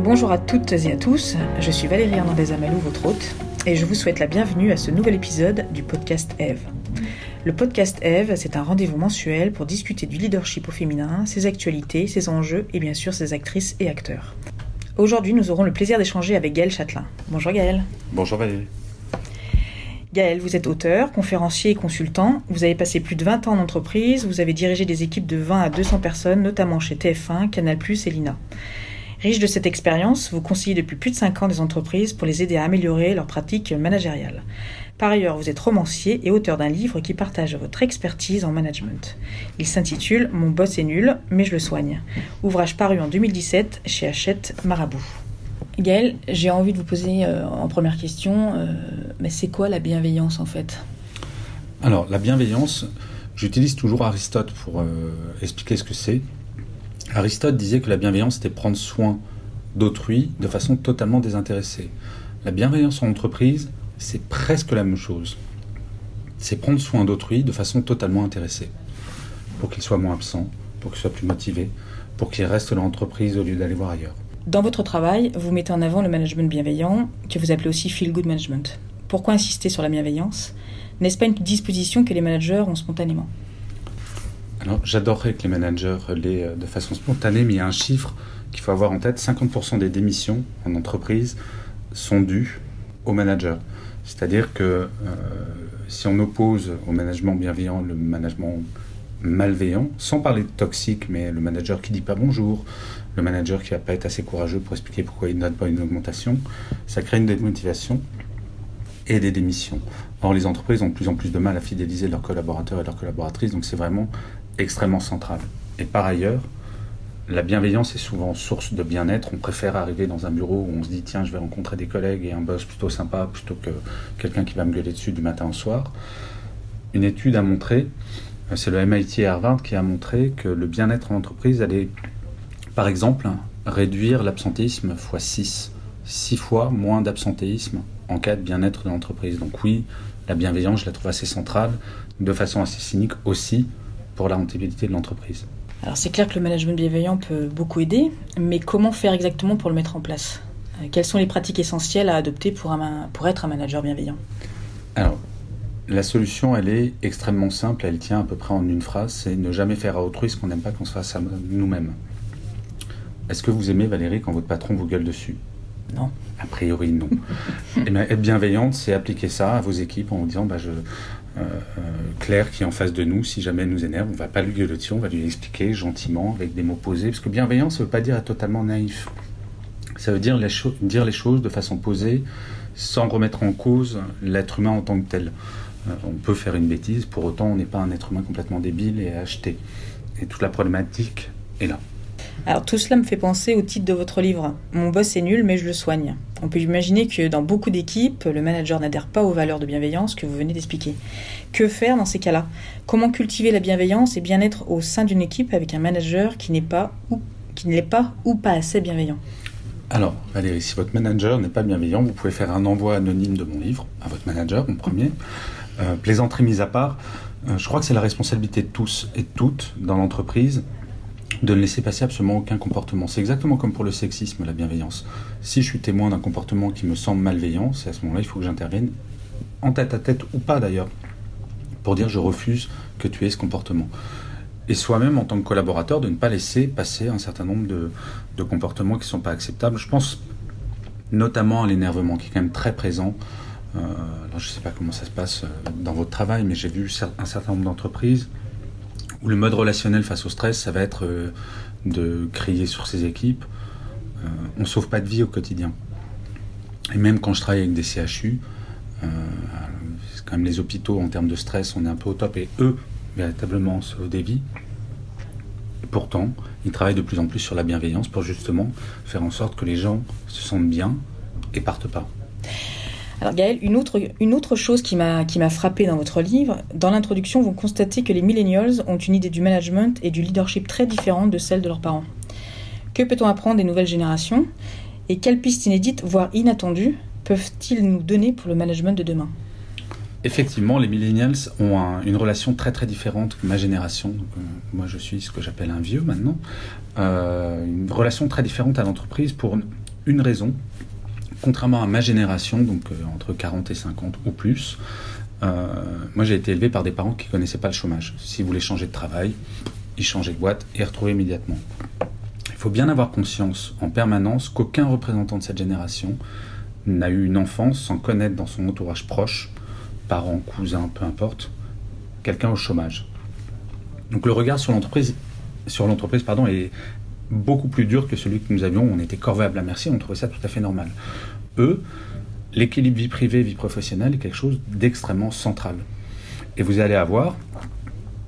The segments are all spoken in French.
Bonjour à toutes et à tous, je suis Valérie Hernandez Amalou, votre hôte, et je vous souhaite la bienvenue à ce nouvel épisode du podcast Eve. Le podcast Eve, c'est un rendez-vous mensuel pour discuter du leadership au féminin, ses actualités, ses enjeux et bien sûr ses actrices et acteurs. Aujourd'hui, nous aurons le plaisir d'échanger avec Gaël Châtelain. Bonjour Gaël. Bonjour Valérie. Gaël, vous êtes auteur, conférencier et consultant. Vous avez passé plus de 20 ans en entreprise. Vous avez dirigé des équipes de 20 à 200 personnes, notamment chez TF1, Canal+, et Lina. Riche de cette expérience, vous conseillez depuis plus de 5 ans des entreprises pour les aider à améliorer leurs pratiques managériales. Par ailleurs, vous êtes romancier et auteur d'un livre qui partage votre expertise en management. Il s'intitule Mon boss est nul, mais je le soigne. Ouvrage paru en 2017 chez Hachette Marabout. Gaël, j'ai envie de vous poser euh, en première question, euh, mais c'est quoi la bienveillance en fait? Alors, la bienveillance, j'utilise toujours Aristote pour euh, expliquer ce que c'est. Aristote disait que la bienveillance, c'était prendre soin d'autrui de façon totalement désintéressée. La bienveillance en entreprise, c'est presque la même chose. C'est prendre soin d'autrui de façon totalement intéressée, pour qu'il soit moins absent, pour qu'il soit plus motivé, pour qu'il reste dans l'entreprise au lieu d'aller voir ailleurs. Dans votre travail, vous mettez en avant le management bienveillant, que vous appelez aussi feel good management. Pourquoi insister sur la bienveillance? N'est-ce pas une disposition que les managers ont spontanément? J'adorerais que les managers l'aient euh, de façon spontanée, mais il y a un chiffre qu'il faut avoir en tête 50% des démissions en entreprise sont dues aux managers. C'est-à-dire que euh, si on oppose au management bienveillant le management malveillant, sans parler de toxique, mais le manager qui dit pas bonjour, le manager qui va pas être assez courageux pour expliquer pourquoi il ne donne pas une augmentation, ça crée une démotivation et des démissions. Or, les entreprises ont de plus en plus de mal à fidéliser leurs collaborateurs et leurs collaboratrices, donc c'est vraiment extrêmement central. Et par ailleurs, la bienveillance est souvent source de bien-être. On préfère arriver dans un bureau où on se dit tiens, je vais rencontrer des collègues et un boss plutôt sympa plutôt que quelqu'un qui va me gueuler dessus du matin au soir. Une étude a montré, euh, c'est le MIT Harvard qui a montré que le bien-être en entreprise allait, par exemple, réduire l'absentéisme x 6. 6 fois moins d'absentéisme en cas de bien-être de l'entreprise. Donc oui, la bienveillance, je la trouve assez centrale, de façon assez cynique aussi pour la rentabilité de l'entreprise. Alors c'est clair que le management bienveillant peut beaucoup aider, mais comment faire exactement pour le mettre en place? Euh, Quelles sont les pratiques essentielles à adopter pour, un, pour être un manager bienveillant? Alors, la solution, elle est extrêmement simple, elle tient à peu près en une phrase, c'est ne jamais faire à autrui ce qu'on n'aime pas qu'on se fasse à nous-mêmes. Est-ce que vous aimez Valérie quand votre patron vous gueule dessus? Non. A priori, non. Et bien, être bienveillante, c'est appliquer ça à vos équipes en vous disant bah, je, Claire qui est en face de nous, si jamais elle nous énerve, on va pas lui gueuler on va lui expliquer gentiment, avec des mots posés, parce que bienveillance, ça veut pas dire être totalement naïf. Ça veut dire les, dire les choses de façon posée, sans remettre en cause l'être humain en tant que tel. Euh, on peut faire une bêtise, pour autant on n'est pas un être humain complètement débile et acheté. Et toute la problématique est là. Alors tout cela me fait penser au titre de votre livre. Mon boss est nul mais je le soigne. On peut imaginer que dans beaucoup d'équipes, le manager n'adhère pas aux valeurs de bienveillance que vous venez d'expliquer. Que faire dans ces cas-là? Comment cultiver la bienveillance et bien-être au sein d'une équipe avec un manager qui n'est pas ou qui ne l'est pas ou pas assez bienveillant? Alors, Valérie, si votre manager n'est pas bienveillant, vous pouvez faire un envoi anonyme de mon livre à votre manager, mon premier. Euh, plaisanterie mise à part, euh, je crois que c'est la responsabilité de tous et de toutes dans l'entreprise de ne laisser passer absolument aucun comportement. C'est exactement comme pour le sexisme, la bienveillance. Si je suis témoin d'un comportement qui me semble malveillant, c'est à ce moment-là il faut que j'intervienne, en tête à tête ou pas d'ailleurs, pour dire je refuse que tu aies ce comportement. Et soi-même, en tant que collaborateur, de ne pas laisser passer un certain nombre de, comportements qui ne sont pas acceptables. Je pense notamment à l'énervement, qui est quand même très présent. Euh, je ne sais pas comment ça se passe euh, dans votre travail, mais j'ai vu un certain nombre d'entreprises où le mode relationnel face au stress, ça va être euh, de crier sur ses équipes. Euh, on ne sauve pas de vie au quotidien. Et même quand je travaille avec des CHU, euh, quand même les hôpitaux en termes de stress, on est un peu au top et eux, véritablement, sauvent des vies. Et pourtant, ils travaillent de plus en plus sur la bienveillance pour justement faire en sorte que les gens se sentent bien et partent pas. Alors Gaël, une autre, une autre chose qui m'a frappé dans votre livre, dans l'introduction, vous constatez que les millennials ont une idée du management et du leadership très différente de celle de leurs parents. Que peut-on apprendre des nouvelles générations? Et quelles pistes inédites, voire inattendues, peuvent-ils nous donner pour le management de demain? Effectivement, les millennials ont une relation très très différente que ma génération. Euh, moi, je suis ce que j'appelle un vieux maintenant. Euh, une relation très différente à l'entreprise pour une raison. Contrairement à ma génération, donc euh, entre 40 et 50 ou plus, euh, moi j'ai été élevé par des parents qui ne connaissaient pas le chômage. S'ils voulaient changer de travail, ils changeaient de boîte et retrouvaient immédiatement. Il faut bien avoir conscience en permanence qu'aucun représentant de cette génération n'a eu une enfance sans connaître dans son entourage proche, parents, cousins, peu importe, quelqu'un au chômage. Donc le regard sur l'entreprise, sur l'entreprise pardon, est beaucoup plus dur que celui que nous avions. On était corvéable à merci, on trouvait ça tout à fait normal. Eux, l'équilibre vie privée, vie professionnelle est quelque chose d'extrêmement central. Et vous allez avoir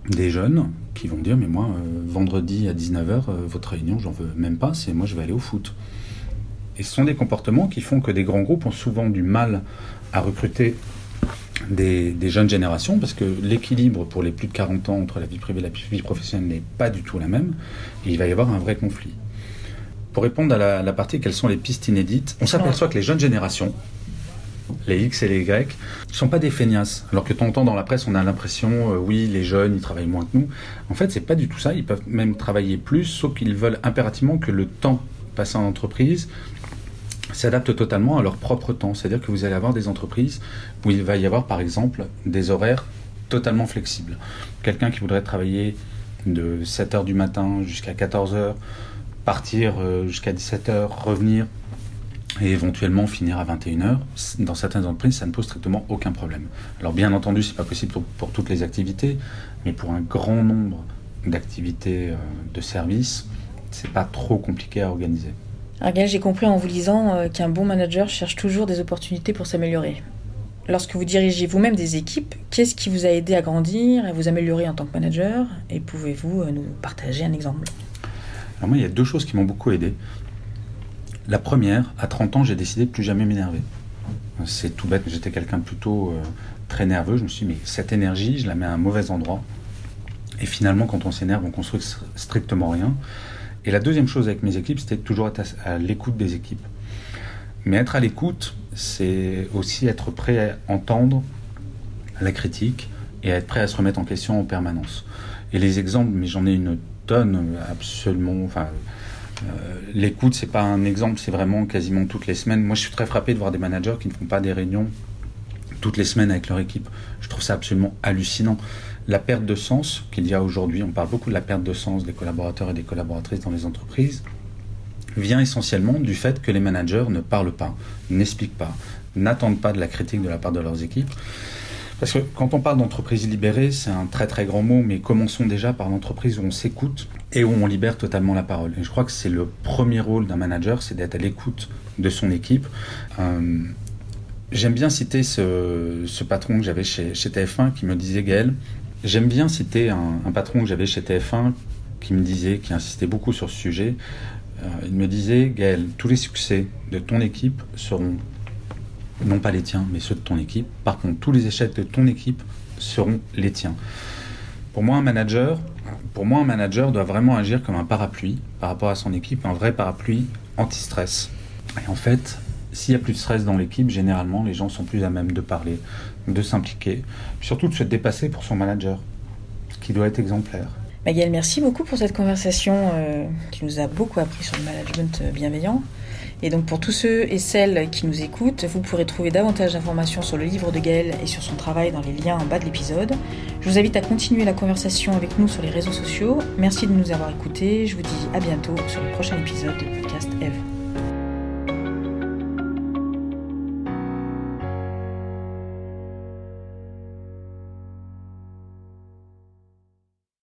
des jeunes qui vont dire mais moi euh, vendredi à 19h euh, votre réunion j'en veux même pas c'est moi je vais aller au foot et ce sont des comportements qui font que des grands groupes ont souvent du mal à recruter des, jeunes générations, parce que l'équilibre pour les plus de 40 ans entre la vie privée et la vie professionnelle n'est pas du tout la même, il va y avoir un vrai conflit. Pour répondre à la, partie quelles sont les pistes inédites, on s'aperçoit que les jeunes générations, les X et les Y, ne sont pas des feignasses. Alors que temps dans la presse, on a l'impression, euh, oui, les jeunes, ils travaillent moins que nous. En fait, c'est pas du tout ça. Ils peuvent même travailler plus, sauf qu'ils veulent impérativement que le temps passé en entreprise s'adaptent totalement à leur propre temps. C'est-à-dire que vous allez avoir des entreprises où il va y avoir par exemple des horaires totalement flexibles. Quelqu'un qui voudrait travailler de 7h du matin jusqu'à 14h, partir euh, jusqu'à 17h, revenir et éventuellement finir à 21h, dans certaines entreprises, ça ne pose strictement aucun problème. Alors bien entendu, c'est pas possible pour, toutes les activités, mais pour un grand nombre d'activités euh, de services, c'est pas trop compliqué à organiser. Gaël, j'ai compris en vous lisant euh, qu'un bon manager cherche toujours des opportunités pour s'améliorer. Lorsque vous dirigez vous-même des équipes, qu'est-ce qui vous a aidé à grandir à vous améliorer en tant que manager? Et pouvez-vous euh, nous partager un exemple? Alors moi, il y a deux choses qui m'ont beaucoup aidé. La première, à 30 ans, j'ai décidé de plus jamais m'énerver. C'est tout bête, j'étais quelqu'un plutôt euh, très nerveux. Je me suis dit, mais cette énergie, je la mets à un mauvais endroit. Et finalement, quand on s'énerve, on construit strictement rien. Et la deuxième chose avec mes équipes, c'était toujours être à, l'écoute des équipes. Mais être à l'écoute, c'est aussi être prêt à entendre la critique et à être prêt à se remettre en question en permanence. Et les exemples, mais j'en ai une tonne absolument. Enfin, euh, l'écoute, c'est pas un exemple, c'est vraiment quasiment toutes les semaines. Moi, je suis très frappé de voir des managers qui ne font pas des réunions toutes les semaines avec leur équipe. Je trouve ça absolument hallucinant la perte de sens qu'il y a aujourd'hui, on parle beaucoup de la perte de sens des collaborateurs et des collaboratrices dans les entreprises, vient essentiellement du fait que les managers ne parlent pas, n'expliquent pas, n'attendent pas de la critique de la part de leurs équipes. Parce que quand on parle d'entreprise libérée, c'est un très très grand mot, mais commençons déjà par l'entreprise où on s'écoute et où on libère totalement la parole. Et je crois que c'est le premier rôle d'un manager, c'est d'être à l'écoute de son équipe. Euh, j'aime bien citer ce, patron que j'avais chez, chez, TF1 qui me disait Gaël, J'aime bien citer un, patron que j'avais chez TF1 qui me disait, qui insistait beaucoup sur ce sujet. Euh, il me disait, Gaël, tous les succès de ton équipe seront non pas les tiens, mais ceux de ton équipe. Par contre, tous les échecs de ton équipe seront les tiens. Pour moi, un manager, pour moi, un manager doit vraiment agir comme un parapluie par rapport à son équipe, un vrai parapluie anti-stress. Et en fait, s'il y a plus de stress dans l'équipe, généralement, les gens sont plus à même de parler, de s'impliquer, surtout de se dépasser pour son manager, qui doit être exemplaire. Magali, merci beaucoup pour cette conversation euh, qui nous a beaucoup appris sur le management bienveillant. Et donc pour tous ceux et celles qui nous écoutent, vous pourrez trouver davantage d'informations sur le livre de Gaël et sur son travail dans les liens en bas de l'épisode. Je vous invite à continuer la conversation avec nous sur les réseaux sociaux. Merci de nous avoir écoutés. Je vous dis à bientôt sur le prochain épisode de podcast Eve.